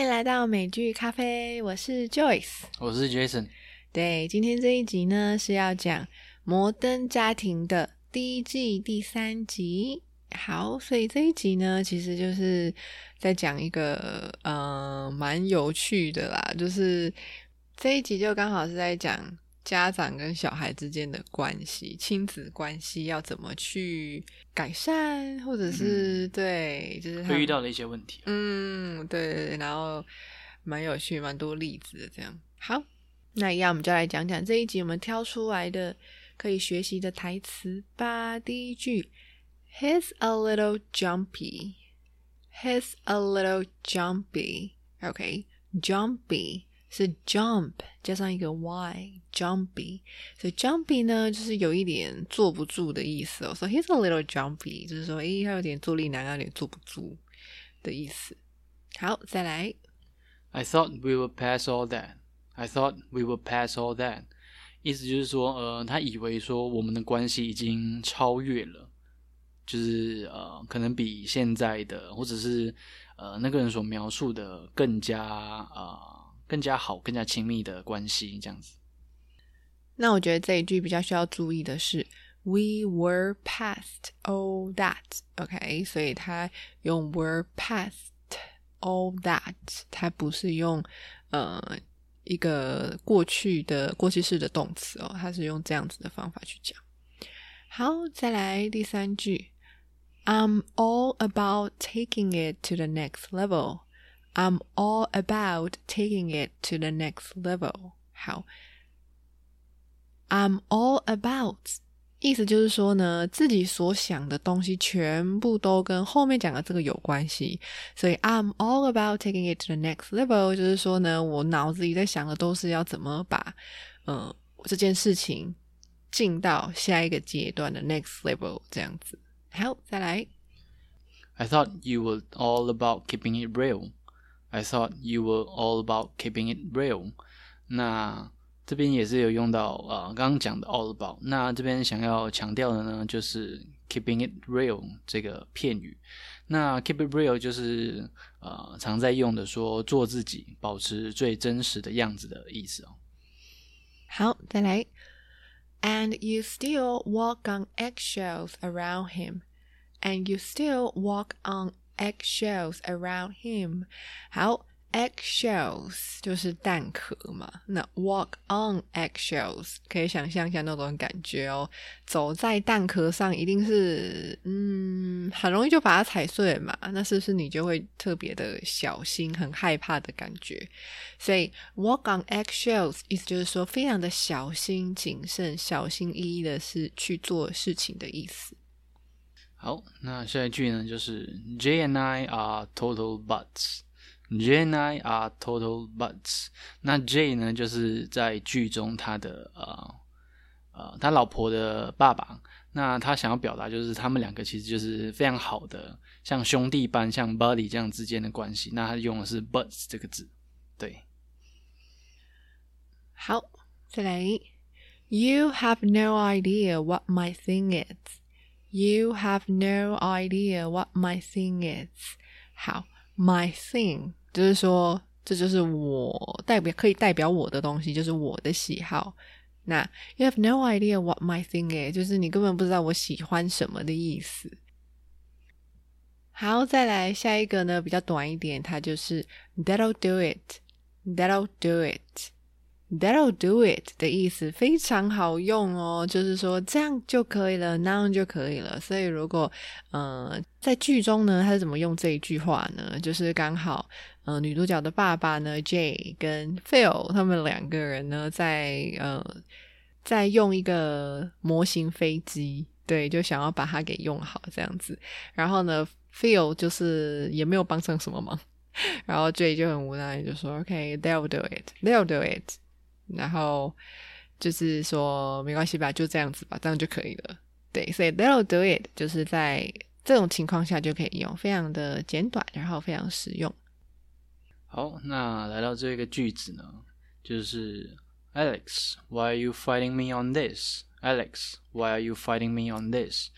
来到美剧咖啡，我是 Joyce，我是 Jason。对，今天这一集呢是要讲《摩登家庭》的第一季第三集。好，所以这一集呢，其实就是在讲一个呃蛮有趣的啦，就是这一集就刚好是在讲家长跟小孩之间的关系，亲子关系要怎么去改善，或者是对，就是会遇到的一些问题。嗯，对对对，然后蛮有趣，蛮多例子的这样。好，那一样我们就来讲讲这一集我们挑出来的可以学习的台词吧。第一句，He's a little jumpy. He's a little jumpy. OK，jumpy、是 jump 加上一个 y，jumpy。所以 jumpy 呢，就是有一点坐不住的意思哦。所以 he's a little jumpy，就是说，诶，他有点坐立难安，有点坐不住的意思。好，再来。I thought we would pass all that. I thought we would pass all that. 意思就是说，呃，他以为说我们的关系已经超越了，就是呃，可能比现在的或者是呃那个人所描述的更加呃更加好、更加亲密的关系这样子。那我觉得这一句比较需要注意的是，we were past all that，OK，、所以它用 were past all that，它不是用呃一个过去的过去式的动词哦，它是用这样子的方法去讲。好，再来第三句，I'm all about taking it to the next level. I'm all about taking it to the next level. 好。I'm all about，意思就是说呢，自己所想的东西全部都跟后面讲的这个有关系，所以 I'm all about taking it to the next level，就是说呢，我脑子里在想的都是要怎么把呃这件事情进到下一个阶段的 next level 这样子。好，再来。 I thought you were all about keeping it real. I thought you were all about keeping it real. 那这边也是有用到呃刚刚讲的 all about。那这边想要强调的呢，就是 keeping it real 这个片语。那 keep it real 就是呃常在用的说做自己，保持最真实的样子的意思哦。好，再来。And you still walk on eggshells around him. And you still walk on eggshells around him. 好，eggshells 就是蛋壳嘛。那 walk on eggshells 可以想象一下那种感觉哦。走在蛋壳上，一定是嗯，很容易就把它踩碎嘛。那是不是你就会特别的小心，很害怕的感觉？所以 walk on eggshells 意思就是说非常的小心谨慎、小心翼翼的是去做事情的意思。好，那下一句呢，就是 Jay and I are total butts。Jay and I are total butts。那 Jay 呢，就是在剧中他的呃呃他老婆的爸爸。那他想要表达就是他们两个其实就是非常好的，像兄弟般，像 buddy 这样之间的关系。那他用的是 butts 这个字，对。好，再来。You have no idea what my thing is. You have no idea what my thing is. 好，my thing 就是说，这就是我代表可以代表我的东西，就是我的喜好。那 you have no idea what my thing is，就是你根本不知道我喜欢什么的意思。好，再来下一个呢，比较短一点，它就是 That'll do it. That'll do it. That'll do it 的意思非常好用哦，就是说这样就可以了，那样就可以了。所以如果呃在剧中呢，他是怎么用这一句话呢？就是刚好呃女主角的爸爸呢，Jay 跟 Phil 他们两个人呢，在呃在用一个模型飞机，对，就想要把它给用好这样子。然后呢，Phil 就是也没有帮上什么忙，然后 Jay 就很无奈，就说：“OK，they'll、do it，they'll do it。”然后就是说没关系吧，就这样子吧，这样就可以了。对，所以 they'll do it 就是在这种情况下就可以用，非常的简短，然后非常实用。好，那来到这个句子呢，就是 Alex，why are you fighting me on this？Alex，why are you fighting me on this？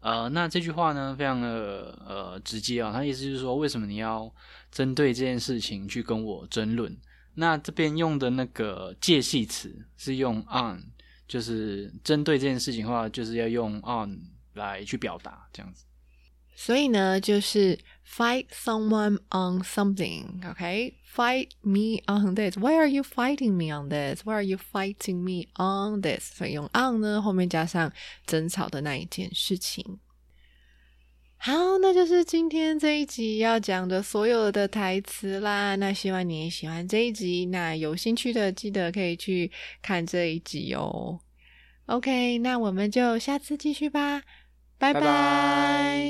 呃，那这句话呢，非常的呃直接啊，它意思就是说，为什么你要针对这件事情去跟我争论？那这边用的那个介系词是用 on，就是针对这件事情的话，就是要用 on 来去表达这样子。所以呢，就是 fight someone on something，OK？Fight me on this. Why are you fighting me on this? Why are you fighting me on this? 所以用 on 呢，后面加上争吵的那一件事情。好，那就是今天这一集要讲的所有的台词啦。那希望你也喜欢这一集。那有兴趣的记得可以去看这一集哦。OK，那我们就下次继续吧。拜拜。